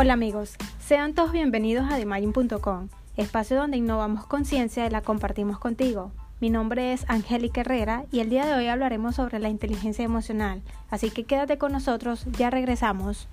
Hola amigos, sean todos bienvenidos a TheMagin.com, espacio donde innovamos conciencia y la compartimos contigo. Mi nombre es Angélica Herrera y el día de hoy hablaremos sobre la inteligencia emocional, así que quédate con nosotros, ya regresamos.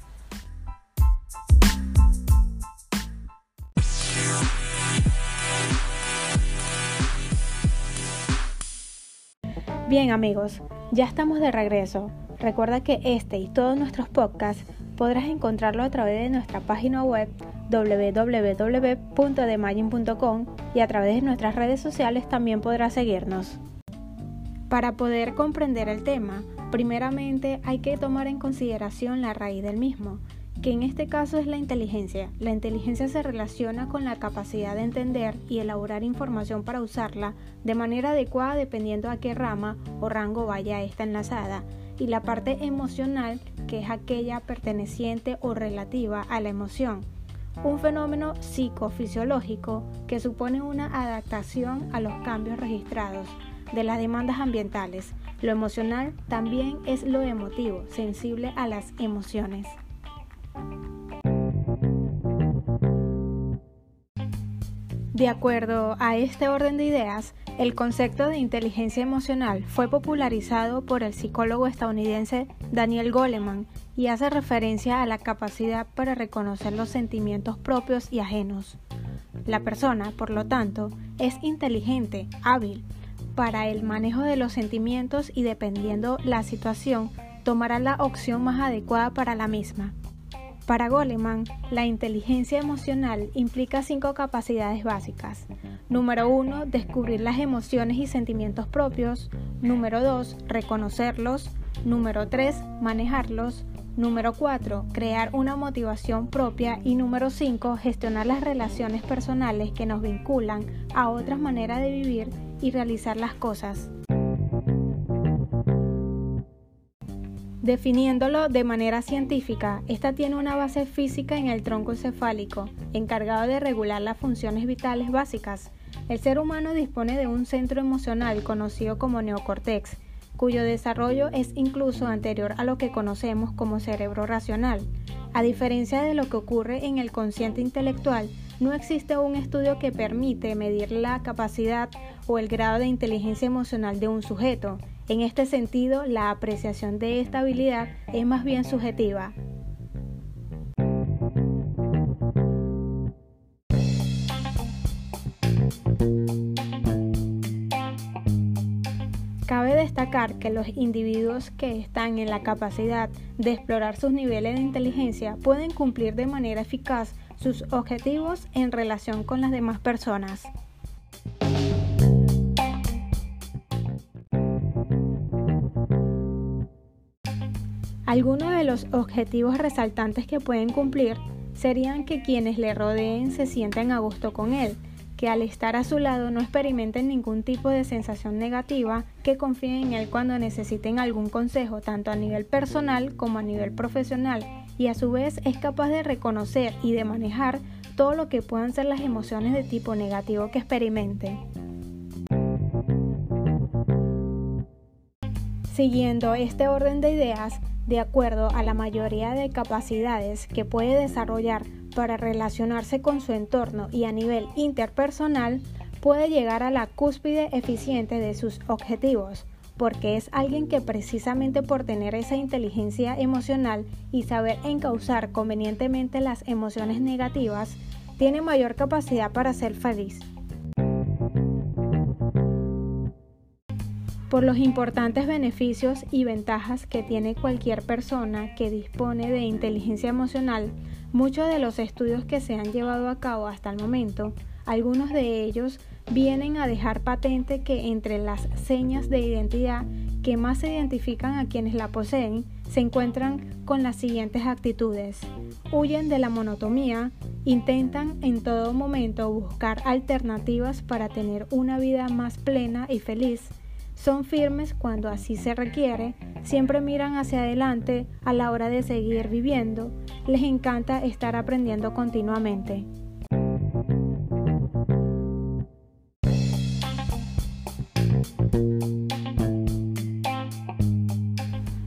Bien amigos, ya estamos de regreso. Recuerda que este y todos nuestros podcasts podrás encontrarlo a través de nuestra página web www.demagin.com y a través de nuestras redes sociales también podrás seguirnos. Para poder comprender el tema, primeramente hay que tomar en consideración la raíz del mismo, que en este caso es la inteligencia. La inteligencia se relaciona con la capacidad de entender y elaborar información para usarla de manera adecuada dependiendo a qué rama o rango vaya esta enlazada y la parte emocional, que es aquella perteneciente o relativa a la emoción. Un fenómeno psicofisiológico que supone una adaptación a los cambios registrados de las demandas ambientales. Lo emocional también es lo emotivo, sensible a las emociones. De acuerdo a este orden de ideas, el concepto de inteligencia emocional fue popularizado por el psicólogo estadounidense Daniel Goleman y hace referencia a la capacidad para reconocer los sentimientos propios y ajenos. La persona, por lo tanto, es inteligente, hábil para el manejo de los sentimientos y dependiendo la situación, tomará la opción más adecuada para la misma. Para Goleman, la inteligencia emocional implica cinco capacidades básicas. Número 1. Descubrir las emociones y sentimientos propios. Número 2. Reconocerlos. Número 3. Manejarlos. Número 4. Crear una motivación propia. Y número 5. Gestionar las relaciones personales que nos vinculan a otras maneras de vivir y realizar las cosas. Definiéndolo de manera científica, esta tiene una base física en el tronco encefálico, encargado de regular las funciones vitales básicas. El ser humano dispone de un centro emocional conocido como neocortex, cuyo desarrollo es incluso anterior a lo que conocemos como cerebro racional. A diferencia de lo que ocurre en el consciente intelectual, no existe un estudio que permite medir la capacidad o el grado de inteligencia emocional de un sujeto. En este sentido, la apreciación de esta habilidad es más bien subjetiva. Cabe destacar que los individuos que están en la capacidad de explorar sus niveles de inteligencia pueden cumplir de manera eficaz sus objetivos en relación con las demás personas. Algunos de los objetivos resaltantes que pueden cumplir serían que quienes le rodeen se sientan a gusto con él, que al estar a su lado no experimenten ningún tipo de sensación negativa, que confíen en él cuando necesiten algún consejo, tanto a nivel personal como a nivel profesional, y a su vez es capaz de reconocer y de manejar todo lo que puedan ser las emociones de tipo negativo que experimente. Siguiendo este orden de ideas, de acuerdo a la mayoría de capacidades que puede desarrollar para relacionarse con su entorno y a nivel interpersonal, puede llegar a la cúspide eficiente de sus objetivos, porque es alguien que precisamente por tener esa inteligencia emocional y saber encauzar convenientemente las emociones negativas, tiene mayor capacidad para ser feliz. Por los importantes beneficios y ventajas que tiene cualquier persona que dispone de inteligencia emocional, muchos de los estudios que se han llevado a cabo hasta el momento, algunos de ellos vienen a dejar patente que entre las señas de identidad que más se identifican a quienes la poseen se encuentran con las siguientes actitudes. Huyen de la monotomía, intentan en todo momento buscar alternativas para tener una vida más plena y feliz, son firmes cuando así se requiere, siempre miran hacia adelante a la hora de seguir viviendo, les encanta estar aprendiendo continuamente.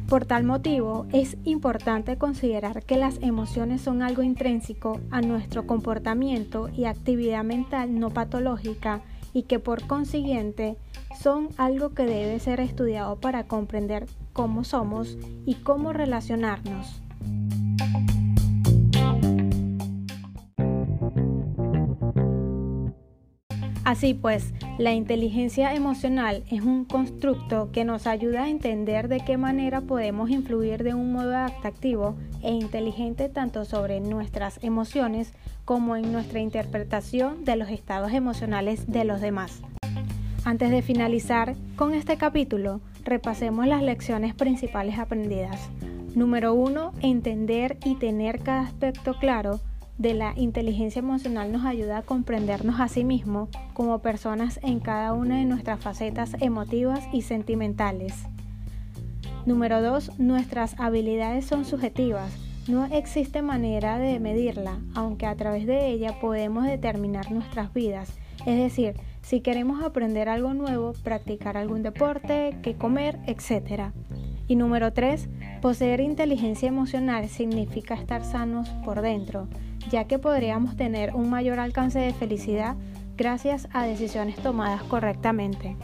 Por tal motivo, es importante considerar que las emociones son algo intrínseco a nuestro comportamiento y actividad mental no patológica y que por consiguiente son algo que debe ser estudiado para comprender cómo somos y cómo relacionarnos. Así pues, la inteligencia emocional es un constructo que nos ayuda a entender de qué manera podemos influir de un modo adaptativo e inteligente tanto sobre nuestras emociones como en nuestra interpretación de los estados emocionales de los demás. Antes de finalizar con este capítulo, repasemos las lecciones principales aprendidas. Número 1. Entender y tener cada aspecto claro de la inteligencia emocional nos ayuda a comprendernos a sí mismos como personas en cada una de nuestras facetas emotivas y sentimentales. Número 2. Nuestras habilidades son subjetivas. No existe manera de medirla, aunque a través de ella podemos determinar nuestras vidas. Es decir, si queremos aprender algo nuevo, practicar algún deporte, qué comer, etc. Y número 3. Poseer inteligencia emocional significa estar sanos por dentro ya que podríamos tener un mayor alcance de felicidad gracias a decisiones tomadas correctamente.